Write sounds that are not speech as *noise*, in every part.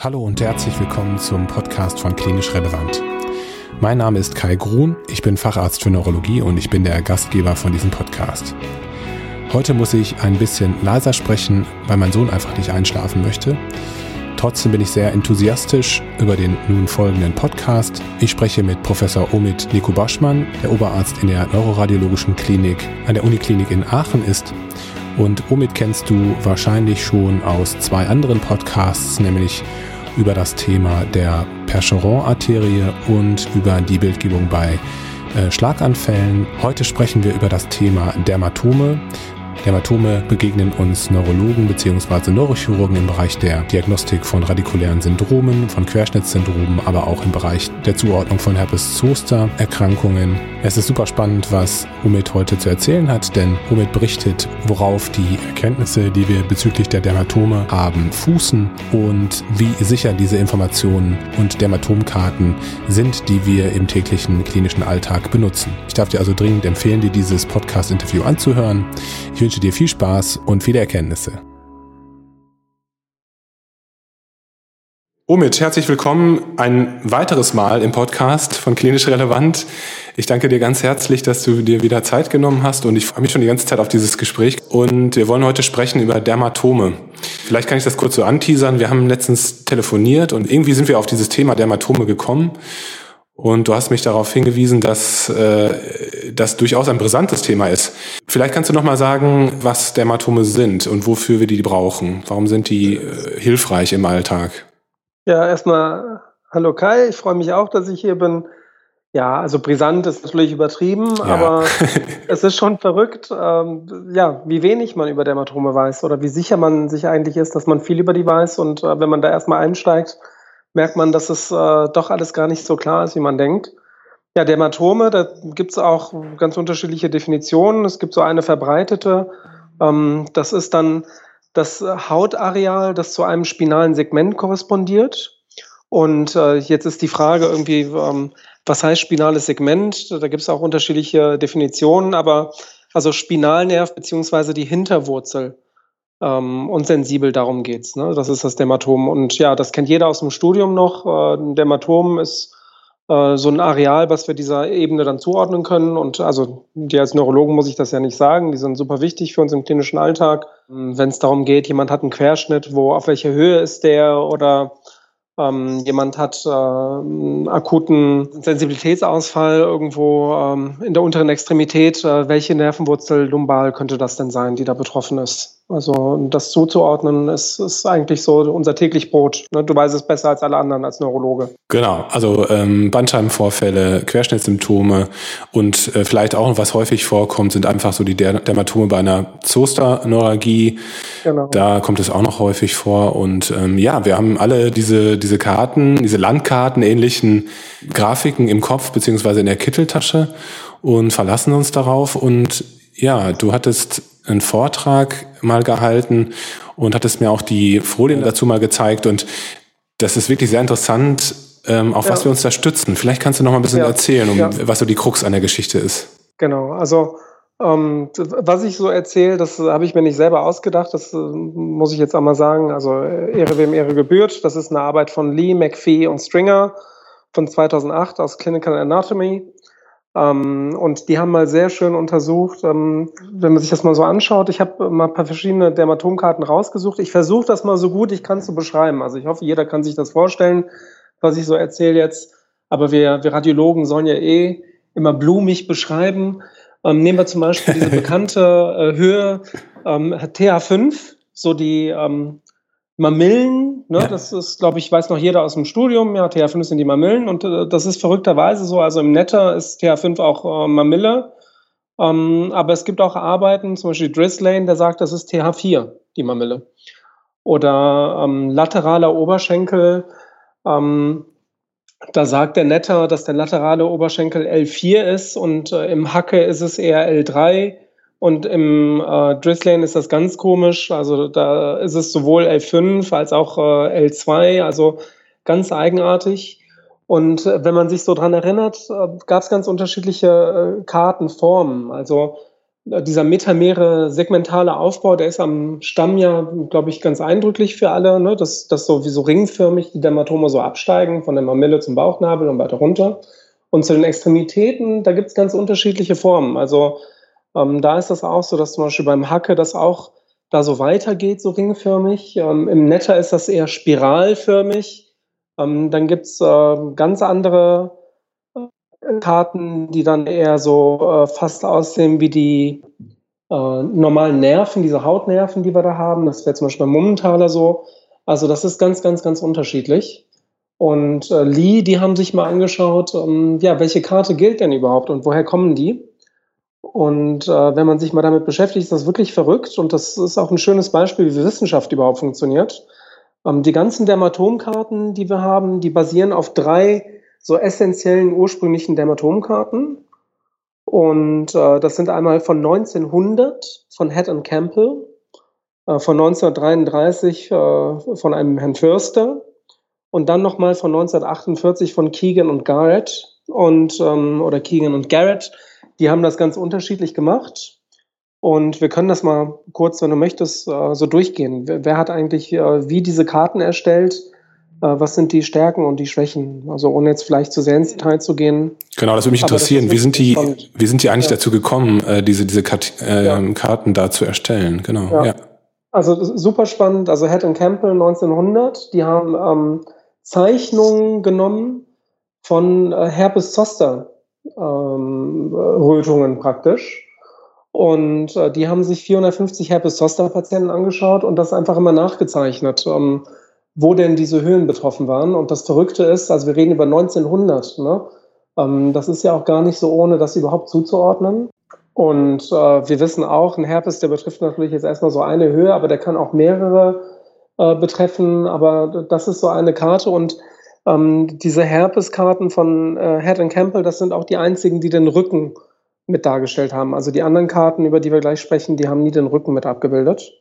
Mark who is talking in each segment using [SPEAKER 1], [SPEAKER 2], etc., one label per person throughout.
[SPEAKER 1] Hallo und herzlich willkommen zum Podcast von Klinisch Relevant. Mein Name ist Kai Grun, ich bin Facharzt für Neurologie und ich bin der Gastgeber von diesem Podcast. Heute muss ich ein bisschen leiser sprechen, weil mein Sohn einfach nicht einschlafen möchte. Trotzdem bin ich sehr enthusiastisch über den nun folgenden Podcast. Ich spreche mit Professor Omid Nico Baschmann, der Oberarzt in der Neuroradiologischen Klinik an der Uniklinik in Aachen ist. Und Omid kennst du wahrscheinlich schon aus zwei anderen Podcasts, nämlich über das Thema der Percheron-Arterie und über die Bildgebung bei äh, Schlaganfällen. Heute sprechen wir über das Thema Dermatome. Dermatome begegnen uns Neurologen bzw. Neurochirurgen im Bereich der Diagnostik von radikulären Syndromen, von Querschnittssyndromen, aber auch im Bereich der Zuordnung von Herpes-Zoster-Erkrankungen. Es ist super spannend, was Umid heute zu erzählen hat, denn Umid berichtet, worauf die Erkenntnisse, die wir bezüglich der Dermatome haben, fußen und wie sicher diese Informationen und Dermatomkarten sind, die wir im täglichen klinischen Alltag benutzen. Ich darf dir also dringend empfehlen, dir dieses Podcast-Interview anzuhören. Ich wünsche dir viel Spaß und viele Erkenntnisse. Omid, herzlich willkommen ein weiteres Mal im Podcast von Klinisch Relevant. Ich danke dir ganz herzlich, dass du dir wieder Zeit genommen hast und ich freue mich schon die ganze Zeit auf dieses Gespräch. Und wir wollen heute sprechen über Dermatome. Vielleicht kann ich das kurz so anteasern. Wir haben letztens telefoniert und irgendwie sind wir auf dieses Thema Dermatome gekommen. Und du hast mich darauf hingewiesen, dass äh, das durchaus ein brisantes Thema ist. Vielleicht kannst du noch mal sagen, was Dermatome sind und wofür wir die brauchen. Warum sind die äh, hilfreich im Alltag?
[SPEAKER 2] Ja, erstmal hallo Kai. Ich freue mich auch, dass ich hier bin. Ja, also brisant ist natürlich übertrieben, ja. aber *laughs* es ist schon verrückt, ähm, ja, wie wenig man über Dermatome weiß oder wie sicher man sich eigentlich ist, dass man viel über die weiß. Und äh, wenn man da erstmal einsteigt, merkt man, dass es äh, doch alles gar nicht so klar ist, wie man denkt. Ja, Dermatome, da gibt es auch ganz unterschiedliche Definitionen. Es gibt so eine verbreitete, ähm, das ist dann das Hautareal, das zu einem spinalen Segment korrespondiert. Und äh, jetzt ist die Frage irgendwie, ähm, was heißt spinales Segment? Da gibt es auch unterschiedliche Definitionen, aber also Spinalnerv beziehungsweise die Hinterwurzel ähm, und sensibel, darum geht's. Ne? Das ist das Dermatom. Und ja, das kennt jeder aus dem Studium noch. Äh, ein Dermatom ist äh, so ein Areal, was wir dieser Ebene dann zuordnen können. Und also die als Neurologen muss ich das ja nicht sagen. Die sind super wichtig für uns im klinischen Alltag. Wenn es darum geht, jemand hat einen Querschnitt, wo auf welcher Höhe ist der oder ähm, jemand hat äh, einen akuten Sensibilitätsausfall irgendwo ähm, in der unteren Extremität. Äh, welche Nervenwurzel lumbal könnte das denn sein, die da betroffen ist? Also das zuzuordnen, ist, ist eigentlich so unser täglich Brot. Ne? Du weißt es besser als alle anderen als Neurologe.
[SPEAKER 1] Genau, also ähm, Bandscheibenvorfälle, Querschnittssymptome und äh, vielleicht auch, was häufig vorkommt, sind einfach so die Dermatome bei einer Zosterneuralgie. Genau. Da kommt es auch noch häufig vor. Und ähm, ja, wir haben alle diese, diese Karten, diese Landkarten ähnlichen Grafiken im Kopf beziehungsweise in der Kitteltasche und verlassen uns darauf. Und ja, du hattest einen Vortrag mal gehalten und hattest mir auch die Folien dazu mal gezeigt. Und das ist wirklich sehr interessant, ähm, auf ja. was wir uns da stützen. Vielleicht kannst du noch mal ein bisschen ja. erzählen, um, ja. was so die Krux an der Geschichte ist.
[SPEAKER 2] Genau, also ähm, was ich so erzähle, das habe ich mir nicht selber ausgedacht, das äh, muss ich jetzt einmal sagen. Also Ehre wem Ehre gebührt. Das ist eine Arbeit von Lee, McPhee und Stringer von 2008 aus Clinical Anatomy. Ähm, und die haben mal sehr schön untersucht, ähm, wenn man sich das mal so anschaut. Ich habe mal ein paar verschiedene Dermatomkarten rausgesucht. Ich versuche das mal so gut ich kann zu beschreiben. Also ich hoffe, jeder kann sich das vorstellen, was ich so erzähle jetzt. Aber wir, wir Radiologen sollen ja eh immer blumig beschreiben. Ähm, nehmen wir zum Beispiel diese *laughs* bekannte äh, Höhe ähm, TH5, so die ähm, Mamillen, ne, ja. das ist, glaube ich, weiß noch jeder aus dem Studium, ja, TH5 sind die Mamillen und äh, das ist verrückterweise so, also im Netter ist TH5 auch äh, Mamille, ähm, aber es gibt auch Arbeiten, zum Beispiel Drislane, der sagt, das ist TH4, die Mamille. Oder ähm, lateraler Oberschenkel, ähm, da sagt der Netter, dass der laterale Oberschenkel L4 ist und äh, im Hacke ist es eher L3 und im äh, Drizzlane ist das ganz komisch. Also da ist es sowohl L5 als auch äh, L2, also ganz eigenartig. Und äh, wenn man sich so dran erinnert, äh, gab es ganz unterschiedliche äh, Kartenformen. Also dieser metamere segmentale Aufbau, der ist am Stamm ja, glaube ich, ganz eindrücklich für alle, ne? dass, dass so wie so ringförmig die Dermatome so absteigen, von der Mamille zum Bauchnabel und weiter runter. Und zu den Extremitäten, da gibt es ganz unterschiedliche Formen. Also ähm, da ist das auch so, dass zum Beispiel beim Hacke das auch da so weitergeht, so ringförmig. Ähm, Im Netter ist das eher spiralförmig. Ähm, dann gibt es äh, ganz andere äh, Karten, die dann eher so äh, fast aussehen wie die äh, normalen Nerven, diese Hautnerven, die wir da haben. Das wäre zum Beispiel beim Mummentaler so. Also das ist ganz, ganz, ganz unterschiedlich. Und äh, Lee, die haben sich mal angeschaut, ähm, ja, welche Karte gilt denn überhaupt und woher kommen die? Und äh, wenn man sich mal damit beschäftigt, ist das wirklich verrückt und das ist auch ein schönes Beispiel, wie Wissenschaft überhaupt funktioniert. Ähm, die ganzen Dermatomkarten, die wir haben, die basieren auf drei so essentiellen ursprünglichen Dermatomkarten. Und äh, das sind einmal von 1900 von Head and Campbell, äh, von 1933 äh, von einem Herrn Förster und dann nochmal von 1948 von Keegan und Garrett und ähm, oder Keegan und Garrett die haben das ganz unterschiedlich gemacht. Und wir können das mal kurz, wenn du möchtest, äh, so durchgehen. Wer, hat eigentlich äh, wie diese Karten erstellt? Äh, was sind die Stärken und die Schwächen? Also ohne jetzt vielleicht zu sehr ins Detail zu gehen.
[SPEAKER 1] Genau, das würde mich interessieren. Wie sind die, wie sind die eigentlich ja. dazu gekommen, diese, diese ja. Karten da zu erstellen? Genau. Ja. ja.
[SPEAKER 2] Also super spannend. Also Head and Campbell 1900, die haben ähm, Zeichnungen genommen von äh, Herpes Zoster ähm, Rötungen praktisch. Und äh, die haben sich 450 Herpes-Zoster-Patienten angeschaut und das einfach immer nachgezeichnet, ähm, wo denn diese Höhen betroffen waren. Und das Verrückte ist, also wir reden über 1900, ne? Ähm, das ist ja auch gar nicht so ohne, das überhaupt zuzuordnen. Und äh, wir wissen auch, ein Herpes, der betrifft natürlich jetzt erstmal so eine Höhe, aber der kann auch mehrere äh, betreffen. Aber das ist so eine Karte und ähm, diese Herpeskarten von äh, Head and Campbell, das sind auch die einzigen, die den Rücken mit dargestellt haben. Also die anderen Karten, über die wir gleich sprechen, die haben nie den Rücken mit abgebildet.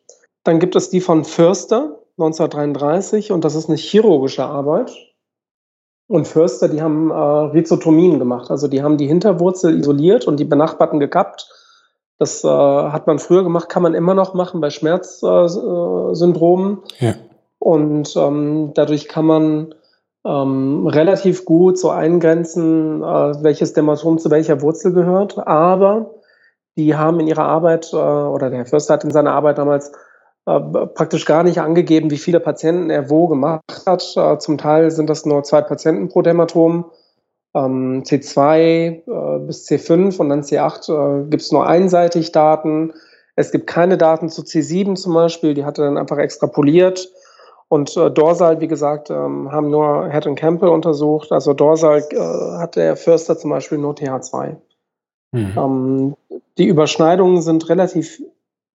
[SPEAKER 2] Dann gibt es die von Förster 1933 und das ist eine chirurgische Arbeit. Und Förster, die haben äh, Rhizotomien gemacht. Also die haben die Hinterwurzel isoliert und die benachbarten gekappt. Das äh, hat man früher gemacht, kann man immer noch machen bei Schmerzsyndromen. Äh, ja. Und ähm, dadurch kann man ähm, relativ gut so eingrenzen, äh, welches Dermatom zu welcher Wurzel gehört. Aber die haben in ihrer Arbeit, äh, oder der Herr Förster hat in seiner Arbeit damals äh, praktisch gar nicht angegeben, wie viele Patienten er wo gemacht hat. Äh, zum Teil sind das nur zwei Patienten pro Dermatom. Ähm, C2 äh, bis C5 und dann C8 äh, gibt es nur einseitig Daten. Es gibt keine Daten zu C7 zum Beispiel, die hat er dann einfach extrapoliert. Und äh, Dorsal, wie gesagt, ähm, haben nur Head und Campbell untersucht. Also Dorsal äh, hat der Förster zum Beispiel nur TH2. Mhm. Ähm, die Überschneidungen sind relativ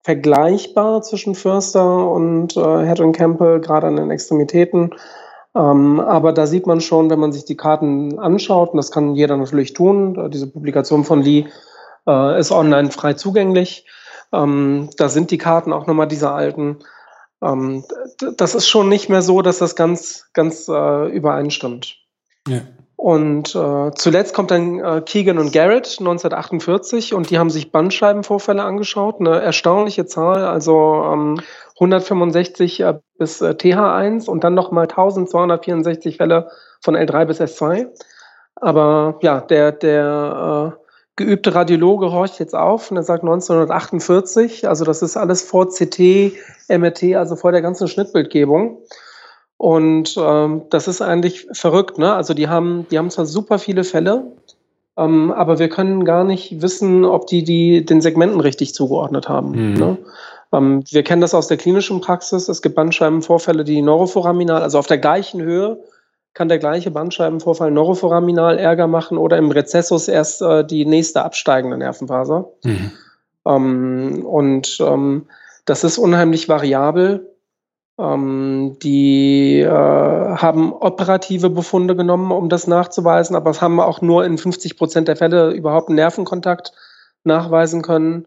[SPEAKER 2] vergleichbar zwischen Förster und äh, Head und Campbell, gerade an den Extremitäten. Ähm, aber da sieht man schon, wenn man sich die Karten anschaut, und das kann jeder natürlich tun, diese Publikation von Lee äh, ist online frei zugänglich. Ähm, da sind die Karten auch nochmal diese alten. Ähm, das ist schon nicht mehr so, dass das ganz, ganz äh, übereinstimmt. Ja. Und äh, zuletzt kommt dann äh, Keegan und Garrett 1948 und die haben sich Bandscheibenvorfälle angeschaut. Eine erstaunliche Zahl, also ähm, 165 äh, bis äh, TH1 und dann nochmal 1264 Fälle von L3 bis S2. Aber ja, der, der äh, geübte Radiologe horcht jetzt auf und er sagt 1948, also das ist alles vor CT, MRT, also vor der ganzen Schnittbildgebung. Und ähm, das ist eigentlich verrückt, ne? Also die haben, die haben zwar super viele Fälle, ähm, aber wir können gar nicht wissen, ob die, die den Segmenten richtig zugeordnet haben. Mhm. Ne? Ähm, wir kennen das aus der klinischen Praxis. Es gibt Bandscheibenvorfälle, die neuroforaminal, also auf der gleichen Höhe kann der gleiche Bandscheibenvorfall neuroforaminal Ärger machen oder im Rezessus erst äh, die nächste absteigende Nervenfaser. Mhm. Ähm, und ähm, das ist unheimlich variabel. Ähm, die äh, haben operative Befunde genommen, um das nachzuweisen, aber es haben auch nur in 50 Prozent der Fälle überhaupt einen Nervenkontakt nachweisen können.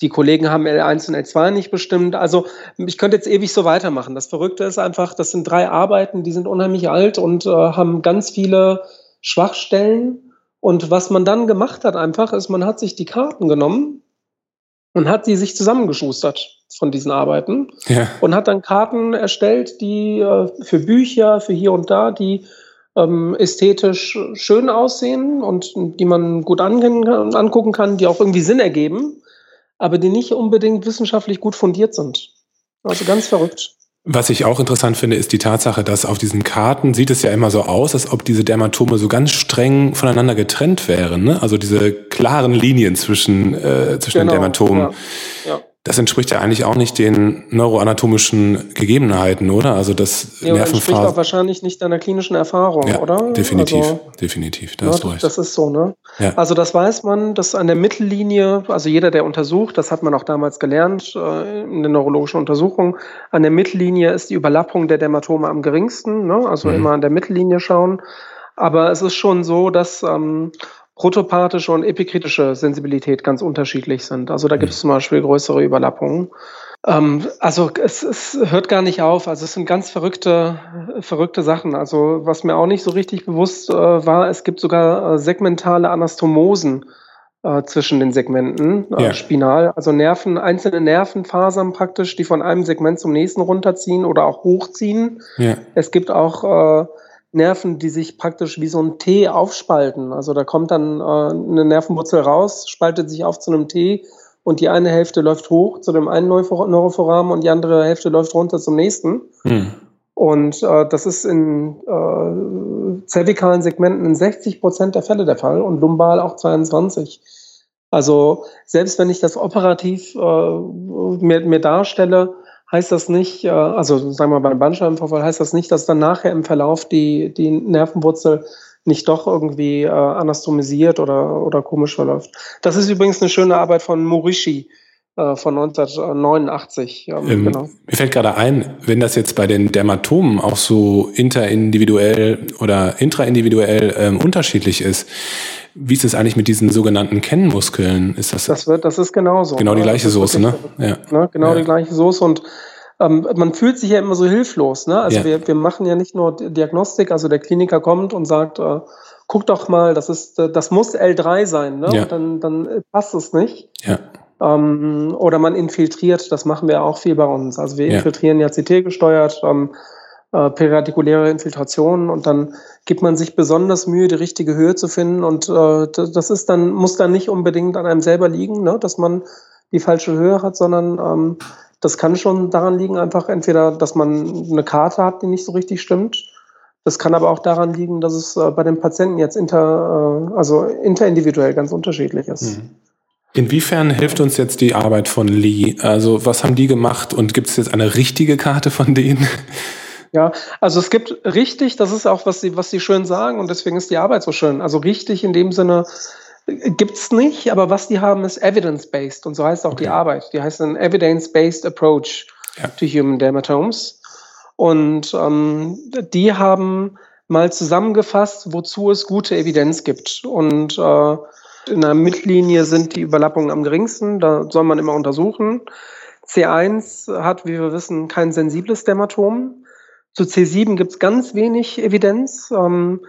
[SPEAKER 2] Die Kollegen haben L1 und L2 nicht bestimmt. Also ich könnte jetzt ewig so weitermachen. Das Verrückte ist einfach, das sind drei Arbeiten, die sind unheimlich alt und äh, haben ganz viele Schwachstellen. Und was man dann gemacht hat einfach, ist, man hat sich die Karten genommen und hat die sich zusammengeschustert von diesen Arbeiten
[SPEAKER 1] ja.
[SPEAKER 2] und hat dann Karten erstellt, die äh, für Bücher, für hier und da, die ähm, ästhetisch schön aussehen und die man gut angucken kann, die auch irgendwie Sinn ergeben, aber die nicht unbedingt wissenschaftlich gut fundiert sind. Also ganz verrückt.
[SPEAKER 1] Was ich auch interessant finde, ist die Tatsache, dass auf diesen Karten sieht es ja immer so aus, als ob diese Dermatome so ganz streng voneinander getrennt wären. Ne? Also diese klaren Linien zwischen, äh, zwischen genau, den Dermatomen. Ja, ja. Das entspricht ja eigentlich auch nicht den neuroanatomischen Gegebenheiten, oder? Also das
[SPEAKER 2] ja, Nervenphase. entspricht auch wahrscheinlich nicht deiner klinischen Erfahrung,
[SPEAKER 1] ja,
[SPEAKER 2] oder?
[SPEAKER 1] Definitiv, also, definitiv.
[SPEAKER 2] Da ja, hast du recht. Das ist so, ne? Ja. Also das weiß man, dass an der Mittellinie, also jeder, der untersucht, das hat man auch damals gelernt äh, in der neurologischen Untersuchung, an der Mittellinie ist die Überlappung der Dermatome am geringsten, ne? Also mhm. immer an der Mittellinie schauen. Aber es ist schon so, dass ähm, protopathische und epikritische Sensibilität ganz unterschiedlich sind. Also da gibt es mhm. zum Beispiel größere Überlappungen. Ähm, also es, es hört gar nicht auf. Also es sind ganz verrückte, verrückte Sachen. Also was mir auch nicht so richtig bewusst äh, war, es gibt sogar äh, segmentale Anastomosen äh, zwischen den Segmenten, äh, ja. spinal, also Nerven, einzelne Nervenfasern praktisch, die von einem Segment zum nächsten runterziehen oder auch hochziehen. Ja. Es gibt auch äh, Nerven, die sich praktisch wie so ein T aufspalten. Also da kommt dann äh, eine Nervenwurzel raus, spaltet sich auf zu einem T und die eine Hälfte läuft hoch zu dem einen Neuroforamen und die andere Hälfte läuft runter zum nächsten. Hm. Und äh, das ist in äh, zervikalen Segmenten in 60 Prozent der Fälle der Fall und lumbal auch 22. Also selbst wenn ich das operativ äh, mir, mir darstelle, heißt das nicht, äh, also sagen wir mal beim Bandscheibenvorfall, heißt das nicht, dass dann nachher im Verlauf die, die Nervenwurzel nicht doch irgendwie äh, anastomisiert oder, oder komisch verläuft. Das ist übrigens eine schöne Arbeit von Morishi äh, von 1989.
[SPEAKER 1] Ähm, ähm, genau. Mir fällt gerade ein, wenn das jetzt bei den Dermatomen auch so interindividuell oder intraindividuell ähm, unterschiedlich ist, wie ist es eigentlich mit diesen sogenannten Kennmuskeln? Ist das,
[SPEAKER 2] das, wird, das ist genauso.
[SPEAKER 1] Genau die gleiche Soße, ne?
[SPEAKER 2] Ja. ne? Genau ja. die gleiche Soße und ähm, man fühlt sich ja immer so hilflos. Ne? Also ja. wir, wir machen ja nicht nur Diagnostik, also der Kliniker kommt und sagt, äh, guck doch mal, das ist, äh, das muss L3 sein, ne? Ja. Dann, dann passt es nicht.
[SPEAKER 1] Ja.
[SPEAKER 2] Ähm, oder man infiltriert, das machen wir auch viel bei uns. Also wir infiltrieren ja CT gesteuert. Ähm, äh, periardikuläre Infiltrationen und dann gibt man sich besonders Mühe, die richtige Höhe zu finden und äh, das ist dann, muss dann nicht unbedingt an einem selber liegen, ne, dass man die falsche Höhe hat, sondern ähm, das kann schon daran liegen, einfach entweder, dass man eine Karte hat, die nicht so richtig stimmt. Das kann aber auch daran liegen, dass es äh, bei den Patienten jetzt inter, äh, also interindividuell ganz unterschiedlich ist. Mhm.
[SPEAKER 1] Inwiefern hilft uns jetzt die Arbeit von Lee? Also was haben die gemacht und gibt es jetzt eine richtige Karte von denen?
[SPEAKER 2] Ja, also es gibt richtig, das ist auch, was sie, was sie schön sagen und deswegen ist die Arbeit so schön. Also richtig in dem Sinne äh, gibt's nicht, aber was die haben, ist evidence-based und so heißt auch okay. die Arbeit. Die heißt ein evidence-based approach ja. to human dermatomes. Und ähm, die haben mal zusammengefasst, wozu es gute Evidenz gibt. Und äh, in der Mittellinie sind die Überlappungen am geringsten, da soll man immer untersuchen. C1 hat, wie wir wissen, kein sensibles Dermatom. Zu C7 gibt es ganz wenig Evidenz. Ähm,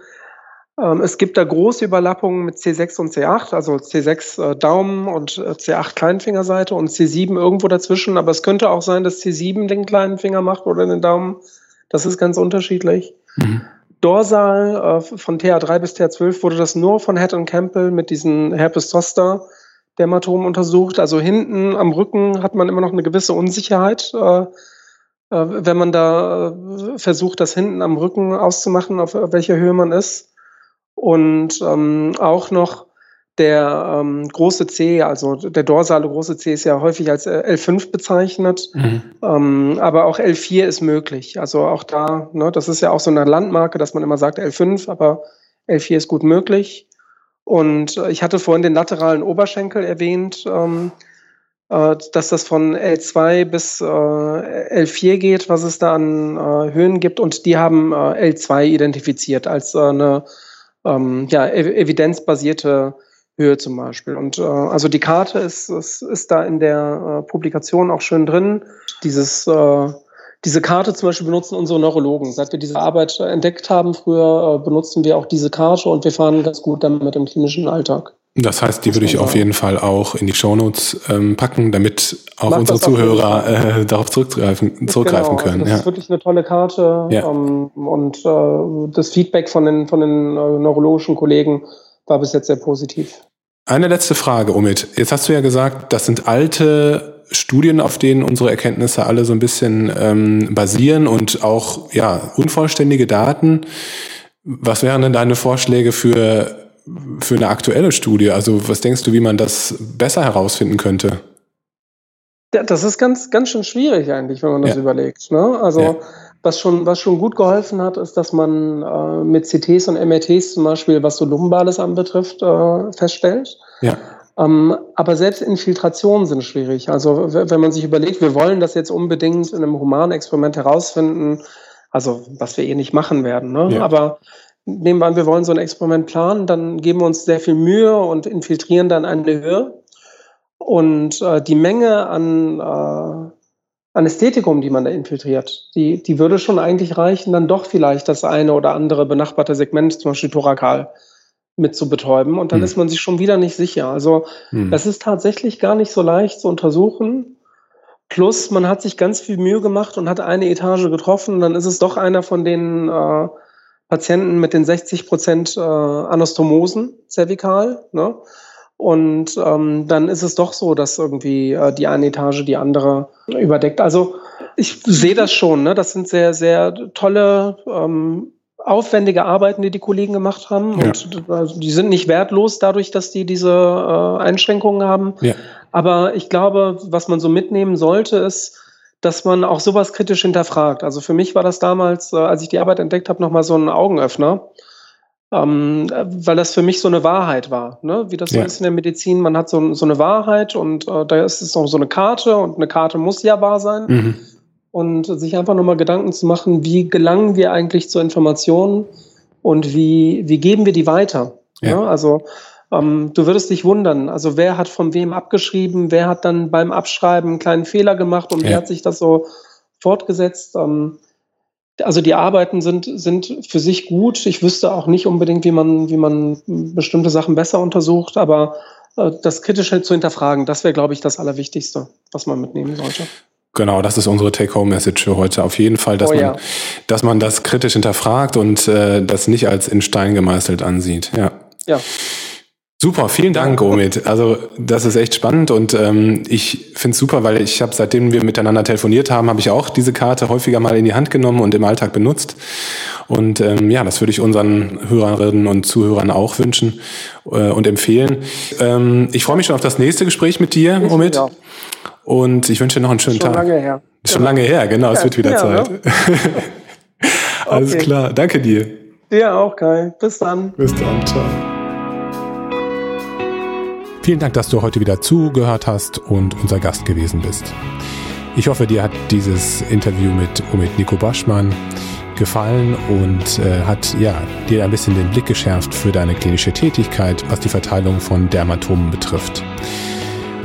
[SPEAKER 2] ähm, es gibt da große Überlappungen mit C6 und C8, also C6 äh, Daumen und äh, C8 Kleinfingerseite und C7 irgendwo dazwischen. Aber es könnte auch sein, dass C7 den kleinen Finger macht oder den Daumen. Das ist ganz unterschiedlich. Mhm. Dorsal äh, von TH3 bis TH12 wurde das nur von Head und Campbell mit diesen Herpes zoster Dermatomen untersucht. Also hinten am Rücken hat man immer noch eine gewisse Unsicherheit. Äh, wenn man da äh, versucht, das hinten am Rücken auszumachen, auf welcher Höhe man ist. Und ähm, auch noch der ähm, große C, also der dorsale große C ist ja häufig als äh, L5 bezeichnet, mhm. ähm, aber auch L4 ist möglich. Also auch da, ne, das ist ja auch so eine Landmarke, dass man immer sagt L5, aber L4 ist gut möglich. Und ich hatte vorhin den lateralen Oberschenkel erwähnt. Ähm, äh, dass das von L2 bis äh, L4 geht, was es da an äh, Höhen gibt. Und die haben äh, L2 identifiziert als äh, eine ähm, ja, evidenzbasierte Höhe zum Beispiel. Und äh, also die Karte ist, ist, ist da in der Publikation auch schön drin. Dieses diese Karte zum Beispiel benutzen unsere Neurologen. Seit wir diese Arbeit entdeckt haben, früher benutzen wir auch diese Karte und wir fahren ganz gut damit im klinischen Alltag.
[SPEAKER 1] Das heißt, die würde ich auf jeden Fall auch in die Shownotes ähm, packen, damit auch unsere Zuhörer äh, darauf zurückgreifen, zurückgreifen
[SPEAKER 2] genau,
[SPEAKER 1] können.
[SPEAKER 2] Das ja. ist wirklich eine tolle Karte ja. ähm, und äh, das Feedback von den, von den äh, neurologischen Kollegen war bis jetzt sehr positiv.
[SPEAKER 1] Eine letzte Frage, Omid. Jetzt hast du ja gesagt, das sind alte Studien, auf denen unsere Erkenntnisse alle so ein bisschen ähm, basieren und auch ja unvollständige Daten. Was wären denn deine Vorschläge für für eine aktuelle Studie? Also was denkst du, wie man das besser herausfinden könnte?
[SPEAKER 2] Ja, das ist ganz, ganz schön schwierig eigentlich, wenn man das ja. überlegt. Ne? Also ja. was, schon, was schon gut geholfen hat, ist, dass man äh, mit CTs und MRTs zum Beispiel, was so Lumbales anbetrifft, äh, feststellt. Ja. Ähm, aber selbst Infiltrationen sind schwierig. Also wenn man sich überlegt, wir wollen das jetzt unbedingt in einem humanen Experiment herausfinden, also was wir eh nicht machen werden. Ne? Ja. Aber nehmen wir an, wir wollen so ein Experiment planen, dann geben wir uns sehr viel Mühe und infiltrieren dann eine Höhe. Und äh, die Menge an äh, Anästhetikum, die man da infiltriert, die, die würde schon eigentlich reichen, dann doch vielleicht das eine oder andere benachbarte Segment, zum Beispiel thorakal, mit zu betäuben. Und dann hm. ist man sich schon wieder nicht sicher. Also hm. das ist tatsächlich gar nicht so leicht zu untersuchen. Plus, man hat sich ganz viel Mühe gemacht und hat eine Etage getroffen. Dann ist es doch einer von den äh, Patienten mit den 60 Prozent äh, Anastomosen zervikal. Ne? Und ähm, dann ist es doch so, dass irgendwie äh, die eine Etage die andere überdeckt. Also ich sehe das schon. Ne? Das sind sehr, sehr tolle, ähm, aufwendige Arbeiten, die die Kollegen gemacht haben. Ja. Und also, die sind nicht wertlos dadurch, dass die diese äh, Einschränkungen haben. Ja. Aber ich glaube, was man so mitnehmen sollte, ist, dass man auch sowas kritisch hinterfragt. Also für mich war das damals, äh, als ich die Arbeit entdeckt habe, nochmal so ein Augenöffner, ähm, weil das für mich so eine Wahrheit war. Ne? Wie das so ist in der Medizin, man hat so, so eine Wahrheit und äh, da ist es noch so eine Karte und eine Karte muss ja wahr sein. Mhm. Und sich einfach nochmal Gedanken zu machen, wie gelangen wir eigentlich zur Information und wie, wie geben wir die weiter? Ja. Ne? Also ähm, du würdest dich wundern, also wer hat von wem abgeschrieben, wer hat dann beim Abschreiben einen kleinen Fehler gemacht und ja. wie hat sich das so fortgesetzt? Ähm, also die Arbeiten sind, sind für sich gut. Ich wüsste auch nicht unbedingt, wie man, wie man bestimmte Sachen besser untersucht, aber äh, das Kritische zu hinterfragen, das wäre, glaube ich, das Allerwichtigste, was man mitnehmen sollte.
[SPEAKER 1] Genau, das ist unsere Take-Home-Message für heute. Auf jeden Fall, dass, oh, man, dass man das kritisch hinterfragt und äh, das nicht als in Stein gemeißelt ansieht. Ja.
[SPEAKER 2] Ja.
[SPEAKER 1] Super, vielen Dank, Omid. Also das ist echt spannend und ähm, ich finde es super, weil ich habe, seitdem wir miteinander telefoniert haben, habe ich auch diese Karte häufiger mal in die Hand genommen und im Alltag benutzt. Und ähm, ja, das würde ich unseren Hörerinnen und Zuhörern auch wünschen äh, und empfehlen. Ähm, ich freue mich schon auf das nächste Gespräch mit dir, Omid. Ja. Und ich wünsche dir noch einen schönen
[SPEAKER 2] schon
[SPEAKER 1] Tag.
[SPEAKER 2] Schon lange her.
[SPEAKER 1] Schon genau. lange her, genau, ja, es wird wieder ja, Zeit. Ne? *laughs* Alles okay. klar, danke dir.
[SPEAKER 2] Dir auch, Kai. Bis dann.
[SPEAKER 1] Bis dann, ciao. Vielen Dank, dass du heute wieder zugehört hast und unser Gast gewesen bist. Ich hoffe, dir hat dieses Interview mit Omid Nico Baschmann gefallen und äh, hat ja, dir ein bisschen den Blick geschärft für deine klinische Tätigkeit, was die Verteilung von Dermatomen betrifft.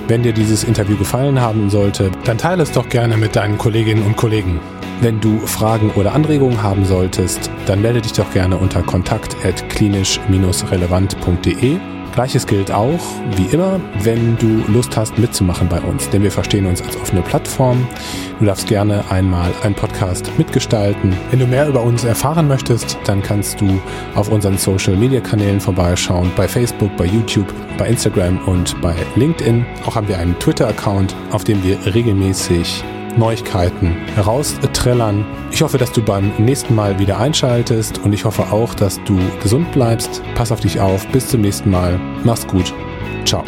[SPEAKER 1] Wenn dir dieses Interview gefallen haben sollte, dann teile es doch gerne mit deinen Kolleginnen und Kollegen. Wenn du Fragen oder Anregungen haben solltest, dann melde dich doch gerne unter kontakt@klinisch-relevant.de Gleiches gilt auch, wie immer, wenn du Lust hast mitzumachen bei uns, denn wir verstehen uns als offene Plattform. Du darfst gerne einmal einen Podcast mitgestalten. Wenn du mehr über uns erfahren möchtest, dann kannst du auf unseren Social-Media-Kanälen vorbeischauen, bei Facebook, bei YouTube, bei Instagram und bei LinkedIn. Auch haben wir einen Twitter-Account, auf dem wir regelmäßig Neuigkeiten heraustrellern. Ich hoffe, dass du beim nächsten Mal wieder einschaltest und ich hoffe auch, dass du gesund bleibst. Pass auf dich auf. Bis zum nächsten Mal. Mach's gut. Ciao.